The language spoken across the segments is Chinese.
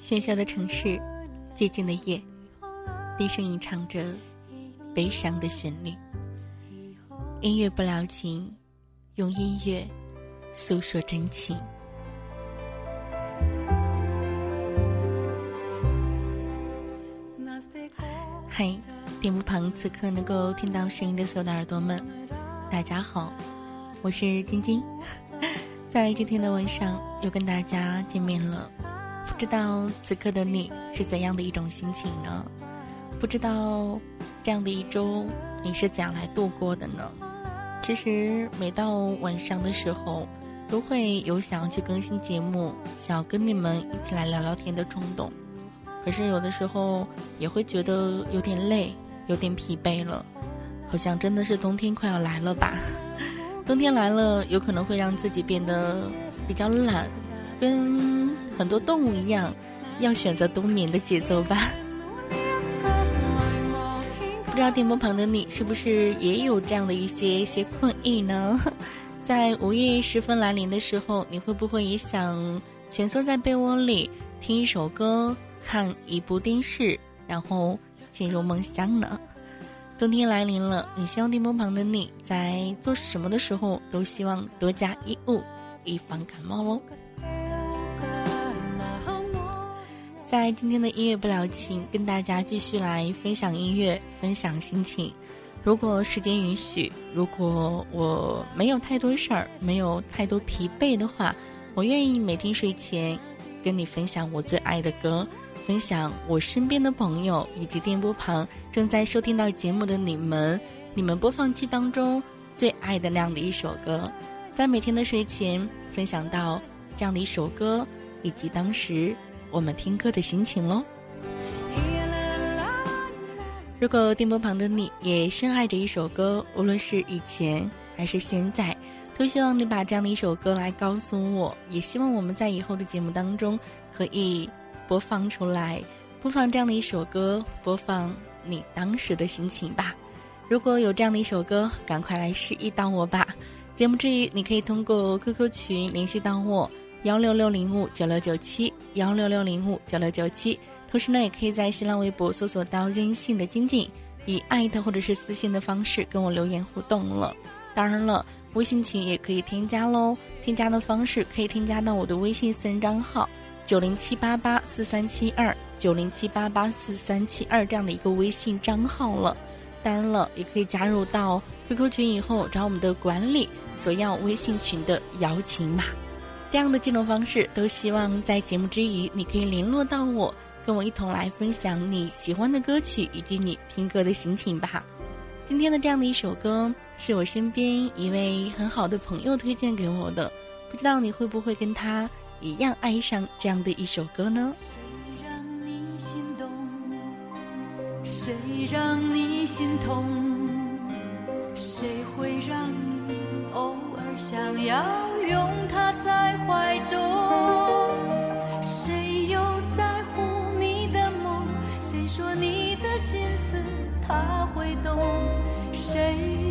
喧嚣的城市，寂静的夜，低声吟唱着悲伤的旋律。音乐不了情，用音乐诉说真情。嗨，电波旁此刻能够听到声音的所有的耳朵们，大家好，我是晶晶，在今天的晚上又跟大家见面了。不知道此刻的你是怎样的一种心情呢？不知道这样的一周你是怎样来度过的呢？其实每到晚上的时候，都会有想要去更新节目，想要跟你们一起来聊聊天的冲动。可是有的时候也会觉得有点累，有点疲惫了，好像真的是冬天快要来了吧？冬天来了，有可能会让自己变得比较懒，跟很多动物一样，要选择冬眠的节奏吧。不知道电波旁的你是不是也有这样的一些一些困意呢？在午夜时分来临的时候，你会不会也想蜷缩在被窝里听一首歌？看一部电视，然后进入梦乡呢。冬天来临了，你希望电波旁的你在做什么的时候都希望多加衣物，以防感冒喽。在今天的音乐不了情，跟大家继续来分享音乐，分享心情。如果时间允许，如果我没有太多事儿，没有太多疲惫的话，我愿意每天睡前跟你分享我最爱的歌。分享我身边的朋友以及电波旁正在收听到节目的你们，你们播放器当中最爱的那样的一首歌，在每天的睡前分享到这样的一首歌，以及当时我们听歌的心情喽。如果电波旁的你也深爱着一首歌，无论是以前还是现在，都希望你把这样的一首歌来告诉我，也希望我们在以后的节目当中可以。播放出来，播放这样的一首歌，播放你当时的心情吧。如果有这样的一首歌，赶快来示意到我吧。节目之余，你可以通过 QQ 群联系到我，幺六六零五九六九七，幺六六零五九六九七。同时呢，也可以在新浪微博搜索到“任性的晶晶”，以艾特或者是私信的方式跟我留言互动了。当然了，微信群也可以添加喽。添加的方式可以添加到我的微信私人账号。九零七八八四三七二，九零七八八四三七二这样的一个微信账号了。当然了，也可以加入到 QQ 群以后找我们的管理索要微信群的邀请码。这样的记录方式，都希望在节目之余你可以联络到我，跟我一同来分享你喜欢的歌曲以及你听歌的心情吧。今天的这样的一首歌，是我身边一位很好的朋友推荐给我的，不知道你会不会跟他。一样爱上这样的一首歌呢谁让你心动谁让你心痛谁会让你想要拥他在怀中谁又在乎你的梦？谁说你的心思他会懂？谁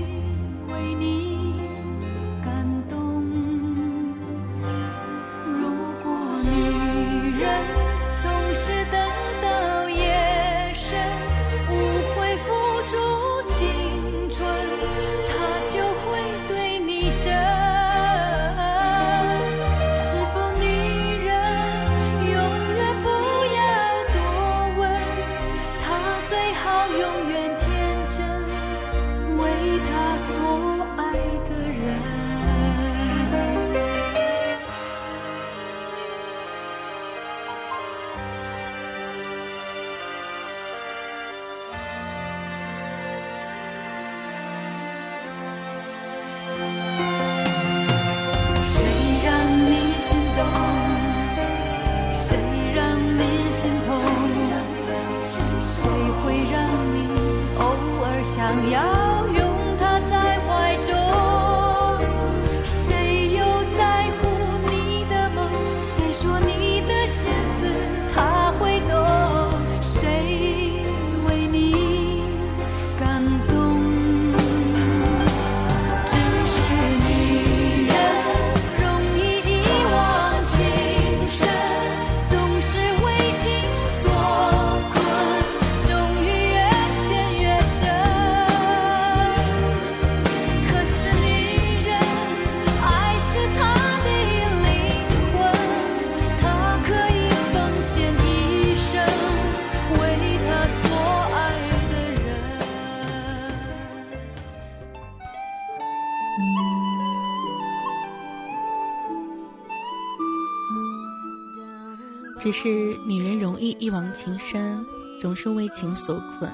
一往情深，总是为情所困，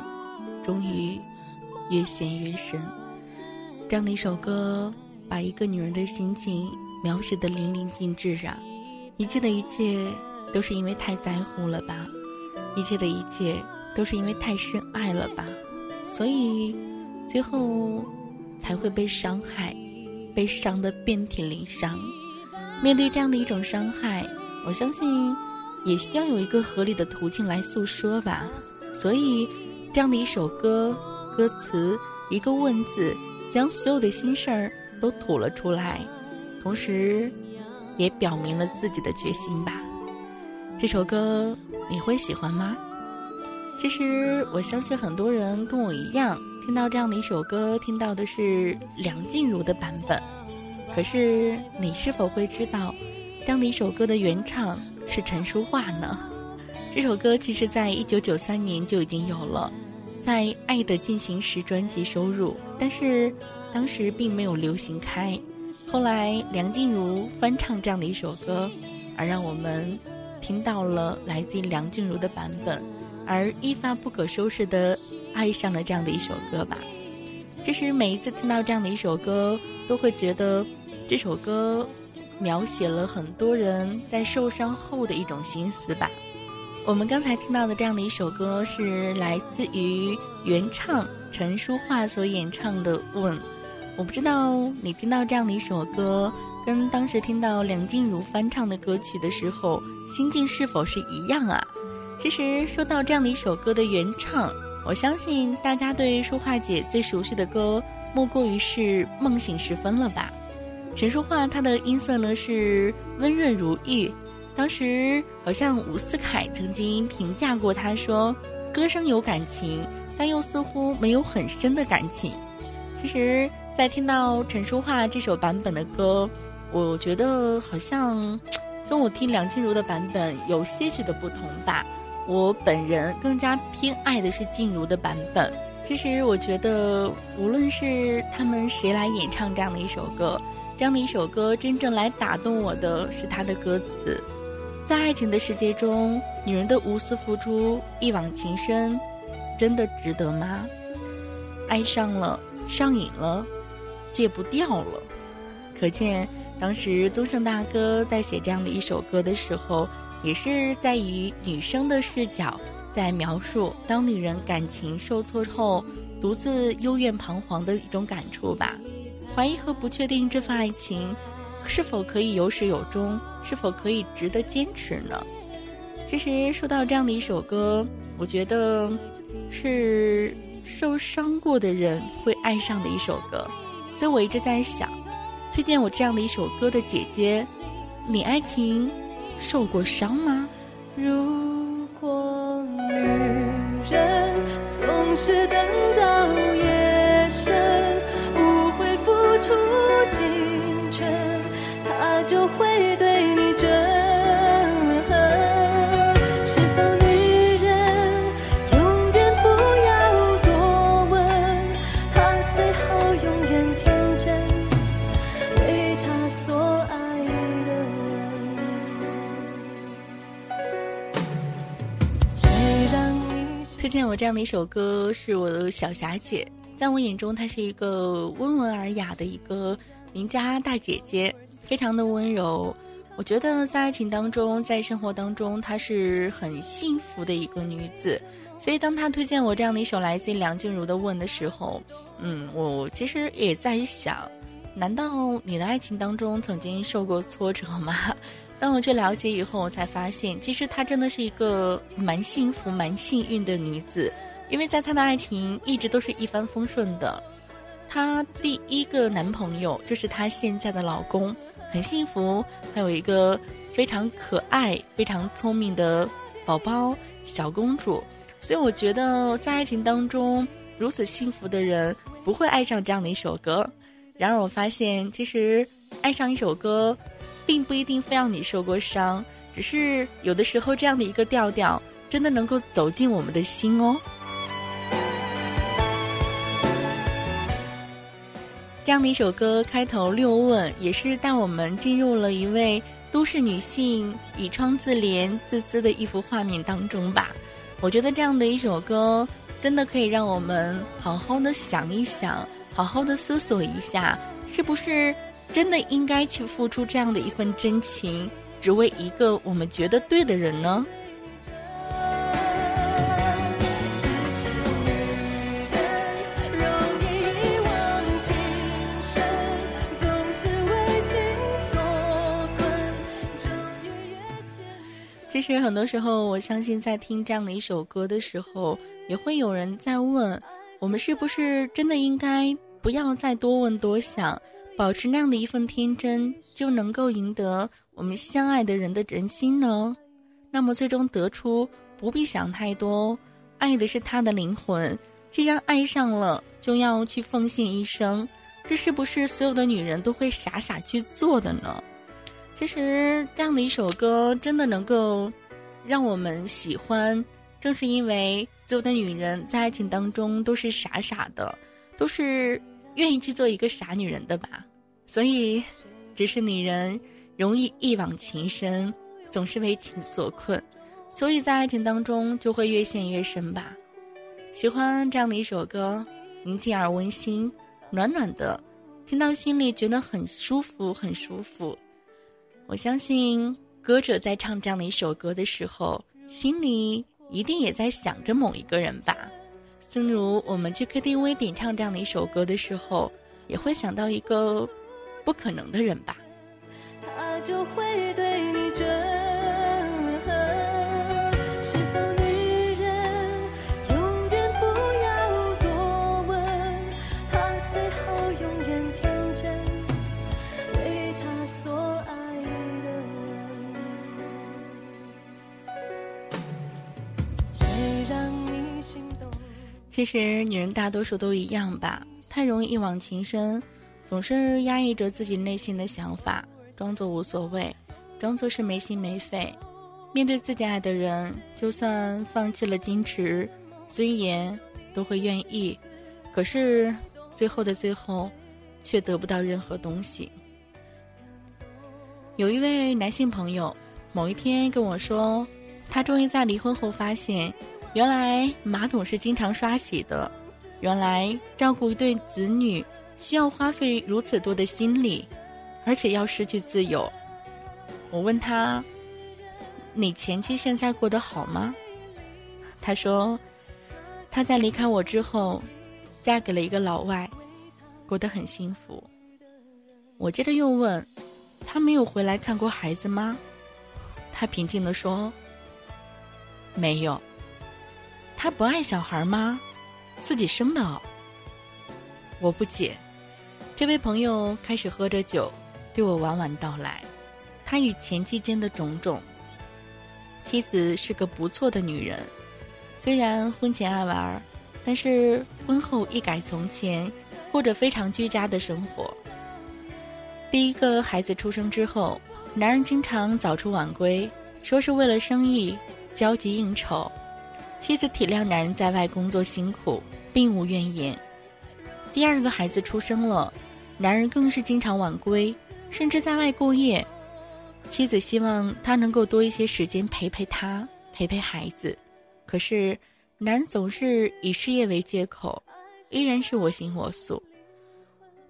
终于越陷越深。这样的一首歌，把一个女人的心情描写的淋漓尽致啊！一切的一切，都是因为太在乎了吧？一切的一切，都是因为太深爱了吧？所以，最后才会被伤害，被伤得遍体鳞伤。面对这样的一种伤害，我相信。也需要有一个合理的途径来诉说吧，所以这样的一首歌，歌词一个问字，将所有的心事儿都吐了出来，同时，也表明了自己的决心吧。这首歌你会喜欢吗？其实我相信很多人跟我一样，听到这样的一首歌，听到的是梁静茹的版本。可是你是否会知道，这样的一首歌的原唱？是陈淑桦呢。这首歌其实在一九九三年就已经有了，在《爱的进行时》专辑收入，但是当时并没有流行开。后来梁静茹翻唱这样的一首歌，而让我们听到了来自于梁静茹的版本，而一发不可收拾的爱上了这样的一首歌吧。其实每一次听到这样的一首歌，都会觉得这首歌。描写了很多人在受伤后的一种心思吧。我们刚才听到的这样的一首歌是来自于原唱陈淑桦所演唱的《问》。我不知道你听到这样的一首歌，跟当时听到梁静茹翻唱的歌曲的时候，心境是否是一样啊？其实说到这样的一首歌的原唱，我相信大家对淑桦姐最熟悉的歌，莫过于是《梦醒时分》了吧。陈淑桦，她的音色呢是温润如玉。当时好像伍思凯曾经评价过她说，歌声有感情，但又似乎没有很深的感情。其实，在听到陈淑桦这首版本的歌，我觉得好像跟我听梁静茹的版本有些许的不同吧。我本人更加偏爱的是静茹的版本。其实，我觉得无论是他们谁来演唱这样的一首歌。这样的一首歌，真正来打动我的是它的歌词。在爱情的世界中，女人的无私付出、一往情深，真的值得吗？爱上了，上瘾了，戒不掉了。可见，当时宗盛大哥在写这样的一首歌的时候，也是在以女生的视角，在描述当女人感情受挫后，独自幽怨彷徨的一种感触吧。怀疑和不确定这份爱情是否可以有始有终，是否可以值得坚持呢？其实说到这样的一首歌，我觉得是受伤过的人会爱上的一首歌，所以我一直在想，推荐我这样的一首歌的姐姐，你爱情受过伤吗？如果女人总是等到这样的一首歌，是我的小霞姐。在我眼中，她是一个温文尔雅的一个邻家大姐姐，非常的温柔。我觉得在爱情当中，在生活当中，她是很幸福的一个女子。所以，当她推荐我这样的一首来自梁静茹的《问》的时候，嗯，我其实也在想，难道你的爱情当中曾经受过挫折吗？当我去了解以后，我才发现，其实她真的是一个蛮幸福、蛮幸运的女子。因为在她的爱情一直都是一帆风顺的，她第一个男朋友就是她现在的老公，很幸福，还有一个非常可爱、非常聪明的宝宝小公主。所以我觉得在爱情当中如此幸福的人不会爱上这样的一首歌。然而我发现，其实爱上一首歌，并不一定非要你受过伤，只是有的时候这样的一个调调真的能够走进我们的心哦。这样的一首歌开头六问，也是带我们进入了一位都市女性以窗自怜、自私的一幅画面当中吧。我觉得这样的一首歌，真的可以让我们好好的想一想，好好的思索一下，是不是真的应该去付出这样的一份真情，只为一个我们觉得对的人呢？其实很多时候，我相信在听这样的一首歌的时候，也会有人在问：我们是不是真的应该不要再多问多想，保持那样的一份天真，就能够赢得我们相爱的人的人心呢？那么最终得出不必想太多，爱的是他的灵魂。既然爱上了，就要去奉献一生，这是不是所有的女人都会傻傻去做的呢？其实这样的一首歌真的能够让我们喜欢，正是因为所有的女人在爱情当中都是傻傻的，都是愿意去做一个傻女人的吧。所以，只是女人容易一往情深，总是为情所困，所以在爱情当中就会越陷越深吧。喜欢这样的一首歌，宁静而温馨，暖暖的，听到心里觉得很舒服，很舒服。我相信歌者在唱这样的一首歌的时候，心里一定也在想着某一个人吧。正如我们去 KTV 点唱这样的一首歌的时候，也会想到一个不可能的人吧。他就会对其实女人大多数都一样吧，太容易一往情深，总是压抑着自己内心的想法，装作无所谓，装作是没心没肺。面对自己爱的人，就算放弃了矜持、尊严，都会愿意。可是最后的最后，却得不到任何东西。有一位男性朋友，某一天跟我说，他终于在离婚后发现。原来马桶是经常刷洗的，原来照顾一对子女需要花费如此多的心力，而且要失去自由。我问他：“你前妻现在过得好吗？”他说：“她在离开我之后，嫁给了一个老外，过得很幸福。”我接着又问：“他没有回来看过孩子吗？”他平静地说：“没有。”他不爱小孩吗？自己生的。我不解。这位朋友开始喝着酒，对我婉婉道来，他与前妻间的种种。妻子是个不错的女人，虽然婚前爱玩，但是婚后一改从前，过着非常居家的生活。第一个孩子出生之后，男人经常早出晚归，说是为了生意，交际应酬。妻子体谅男人在外工作辛苦，并无怨言。第二个孩子出生了，男人更是经常晚归，甚至在外过夜。妻子希望他能够多一些时间陪陪他，陪陪孩子。可是，男人总是以事业为借口，依然是我行我素。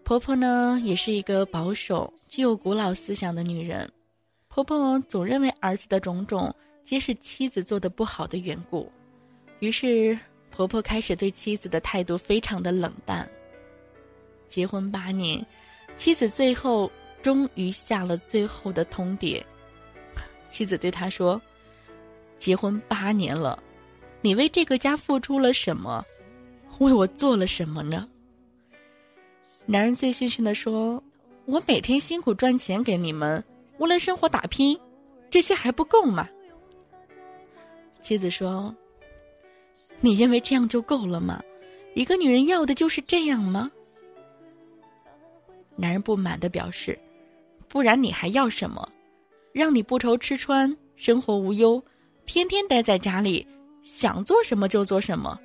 婆婆呢，也是一个保守、具有古老思想的女人。婆婆总认为儿子的种种皆是妻子做的不好的缘故。于是，婆婆开始对妻子的态度非常的冷淡。结婚八年，妻子最后终于下了最后的通牒。妻子对他说：“结婚八年了，你为这个家付出了什么？为我做了什么呢？”男人醉醺醺的说：“我每天辛苦赚钱给你们，为了生活打拼，这些还不够吗？”妻子说。你认为这样就够了吗？一个女人要的就是这样吗？男人不满的表示：“不然你还要什么？让你不愁吃穿，生活无忧，天天待在家里，想做什么就做什么，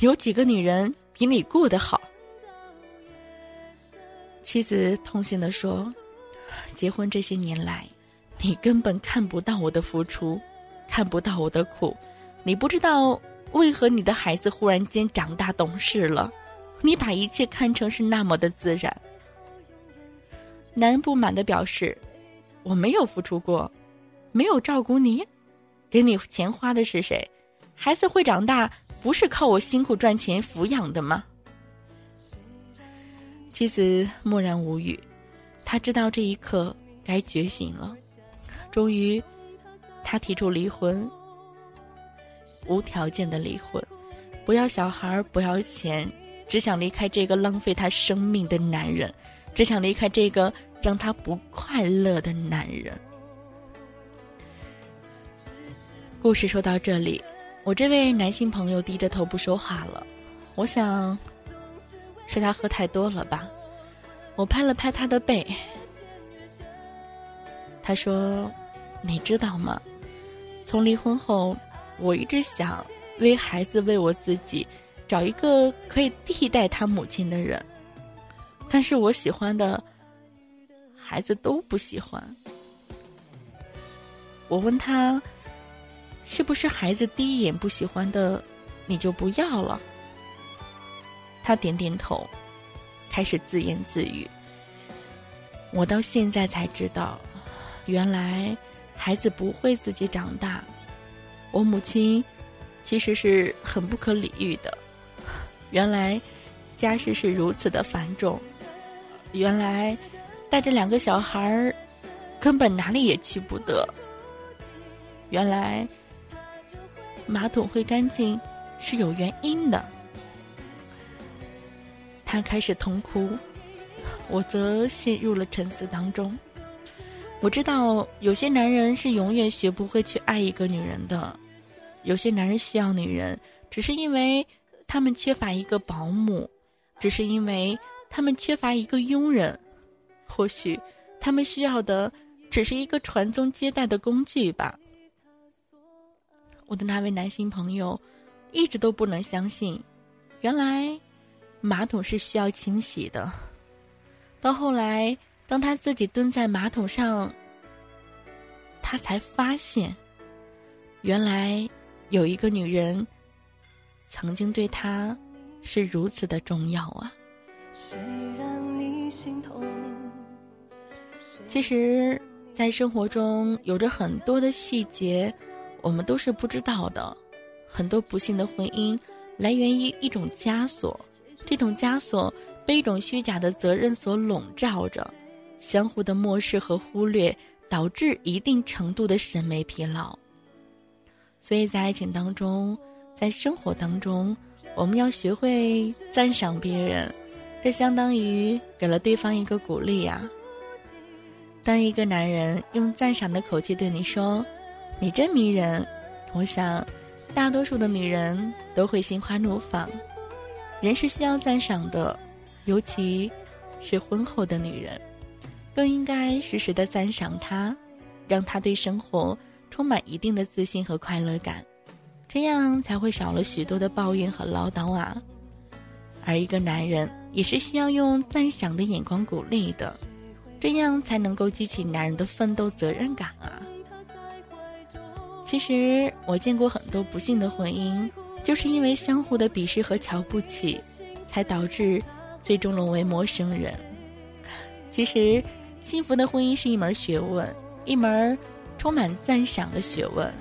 有几个女人比你过得好？”妻子痛心地说：“结婚这些年来，你根本看不到我的付出，看不到我的苦，你不知道为何你的孩子忽然间长大懂事了，你把一切看成是那么的自然。”男人不满的表示：“我没有付出过，没有照顾你，给你钱花的是谁？孩子会长大，不是靠我辛苦赚钱抚养的吗？”妻子默然无语，他知道这一刻该觉醒了。终于，他提出离婚，无条件的离婚，不要小孩，不要钱，只想离开这个浪费他生命的男人，只想离开这个让他不快乐的男人。故事说到这里，我这位男性朋友低着头不说话了。我想。是他喝太多了吧？我拍了拍他的背。他说：“你知道吗？从离婚后，我一直想为孩子、为我自己，找一个可以替代他母亲的人。但是我喜欢的孩子都不喜欢。我问他，是不是孩子第一眼不喜欢的，你就不要了？”他点点头，开始自言自语。我到现在才知道，原来孩子不会自己长大。我母亲其实是很不可理喻的。原来家事是如此的繁重。原来带着两个小孩儿，根本哪里也去不得。原来马桶会干净是有原因的。他开始痛哭，我则陷入了沉思当中。我知道有些男人是永远学不会去爱一个女人的，有些男人需要女人，只是因为他们缺乏一个保姆，只是因为他们缺乏一个佣人，或许他们需要的只是一个传宗接代的工具吧。我的那位男性朋友一直都不能相信，原来。马桶是需要清洗的。到后来，当他自己蹲在马桶上，他才发现，原来有一个女人曾经对他是如此的重要啊！其实，在生活中有着很多的细节，我们都是不知道的。很多不幸的婚姻来源于一种枷锁。这种枷锁被一种虚假的责任所笼罩着，相互的漠视和忽略，导致一定程度的审美疲劳。所以在爱情当中，在生活当中，我们要学会赞赏别人，这相当于给了对方一个鼓励呀。当一个男人用赞赏的口气对你说“你真迷人”，我想，大多数的女人都会心花怒放。人是需要赞赏的，尤其是婚后的女人，更应该时时的赞赏他，让他对生活充满一定的自信和快乐感，这样才会少了许多的抱怨和唠叨啊。而一个男人也是需要用赞赏的眼光鼓励的，这样才能够激起男人的奋斗责任感啊。其实我见过很多不幸的婚姻。就是因为相互的鄙视和瞧不起，才导致最终沦为陌生人。其实，幸福的婚姻是一门学问，一门充满赞赏的学问，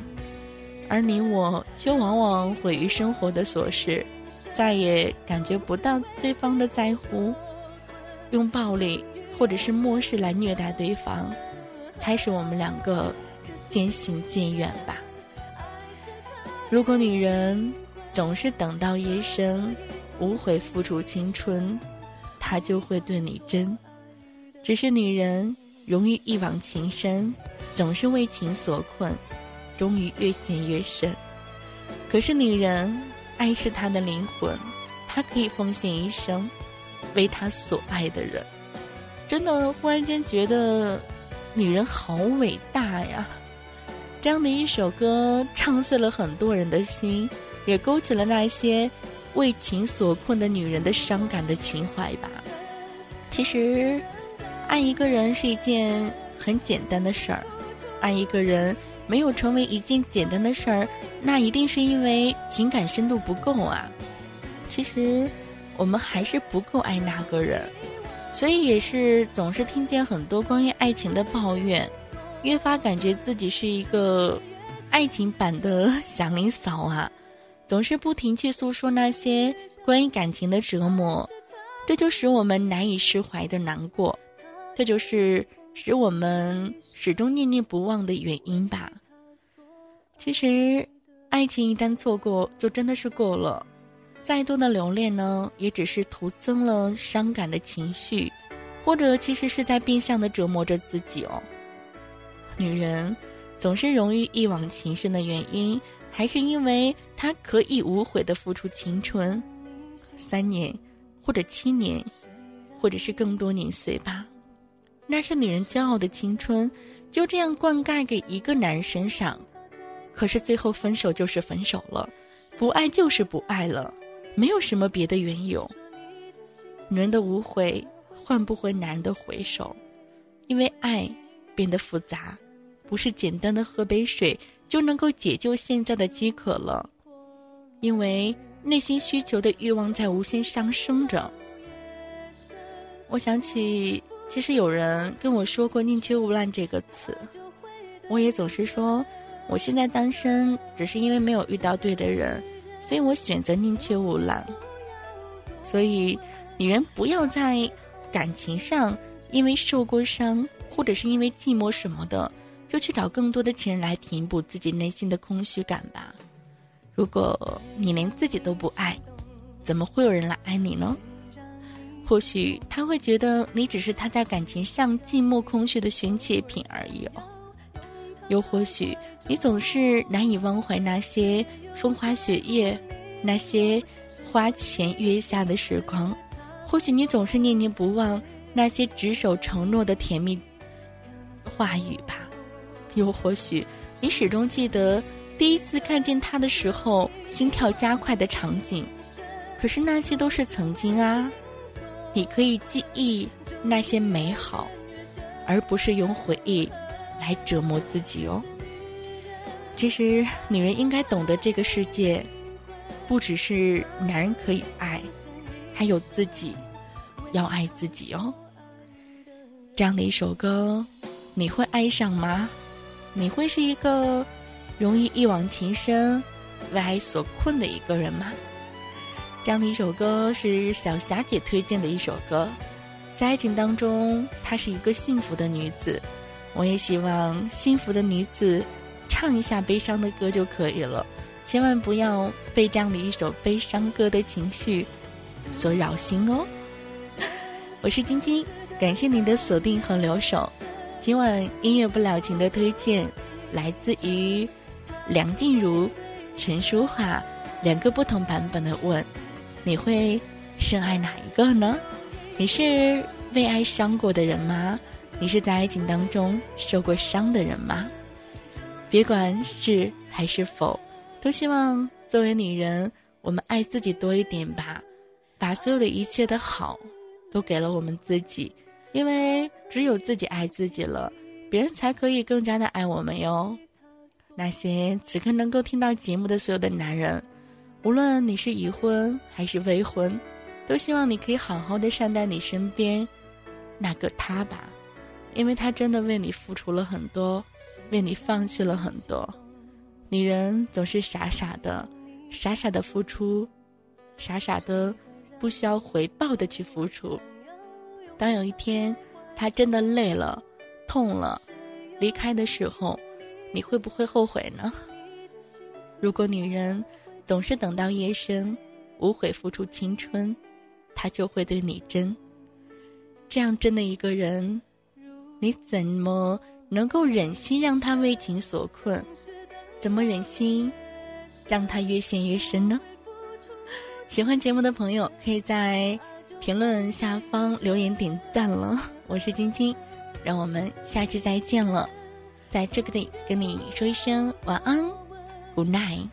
而你我却往往毁于生活的琐事，再也感觉不到对方的在乎，用暴力或者是漠视来虐待对方，才使我们两个渐行渐远吧。如果女人，总是等到夜深，无悔付出青春，他就会对你真。只是女人容易一往情深，总是为情所困，终于越陷越深。可是女人爱是她的灵魂，她可以奉献一生，为她所爱的人。真的，忽然间觉得女人好伟大呀！这样的一首歌，唱碎了很多人的心。也勾起了那些为情所困的女人的伤感的情怀吧。其实，爱一个人是一件很简单的事儿，爱一个人没有成为一件简单的事儿，那一定是因为情感深度不够啊。其实，我们还是不够爱那个人，所以也是总是听见很多关于爱情的抱怨，越发感觉自己是一个爱情版的祥林嫂啊，总是不停去诉说那些关于感情的折磨。这就使我们难以释怀的难过，这就是使我们始终念念不忘的原因吧。其实，爱情一旦错过，就真的是过了，再多的留恋呢，也只是徒增了伤感的情绪，或者其实是在变相的折磨着自己哦。女人总是容易一往情深的原因，还是因为她可以无悔的付出青春，三年。或者七年，或者是更多年岁吧，那是女人骄傲的青春，就这样灌溉给一个男人身上。可是最后分手就是分手了，不爱就是不爱了，没有什么别的缘由。女人的无悔换不回男人的回首，因为爱变得复杂，不是简单的喝杯水就能够解救现在的饥渴了，因为。内心需求的欲望在无限上升着。我想起，其实有人跟我说过“宁缺毋滥”这个词，我也总是说，我现在单身只是因为没有遇到对的人，所以我选择宁缺毋滥。所以，女人不要在感情上因为受过伤，或者是因为寂寞什么的，就去找更多的情人来填补自己内心的空虚感吧。如果你连自己都不爱，怎么会有人来爱你呢？或许他会觉得你只是他在感情上寂寞空虚的宣泄品而已哦。又或许你总是难以忘怀那些风花雪月，那些花前月下的时光。或许你总是念念不忘那些执守承诺的甜蜜话语吧。又或许你始终记得。第一次看见他的时候，心跳加快的场景，可是那些都是曾经啊。你可以记忆那些美好，而不是用回忆来折磨自己哦。其实，女人应该懂得这个世界，不只是男人可以爱，还有自己要爱自己哦。这样的一首歌，你会爱上吗？你会是一个？容易一往情深，为爱所困的一个人吗？这样的一首歌是小霞姐推荐的一首歌，在爱情当中，她是一个幸福的女子。我也希望幸福的女子唱一下悲伤的歌就可以了，千万不要被这样的一首悲伤歌的情绪所扰心哦。我是晶晶，感谢您的锁定和留守。今晚音乐不了情的推荐来自于。梁静茹、陈淑桦两个不同版本的问：“你会深爱哪一个呢？你是为爱伤过的人吗？你是在爱情当中受过伤的人吗？别管是还是否，都希望作为女人，我们爱自己多一点吧，把所有的一切的好都给了我们自己，因为只有自己爱自己了，别人才可以更加的爱我们哟。”那些此刻能够听到节目的所有的男人，无论你是已婚还是未婚，都希望你可以好好的善待你身边那个他吧，因为他真的为你付出了很多，为你放弃了很多。女人总是傻傻的，傻傻的付出，傻傻的不需要回报的去付出。当有一天他真的累了、痛了，离开的时候。你会不会后悔呢？如果女人总是等到夜深，无悔付出青春，他就会对你真。这样真的一个人，你怎么能够忍心让他为情所困？怎么忍心让他越陷越深呢？喜欢节目的朋友，可以在评论下方留言点赞了。我是晶晶，让我们下期再见了。在这个里跟你说一声晚安，Good night。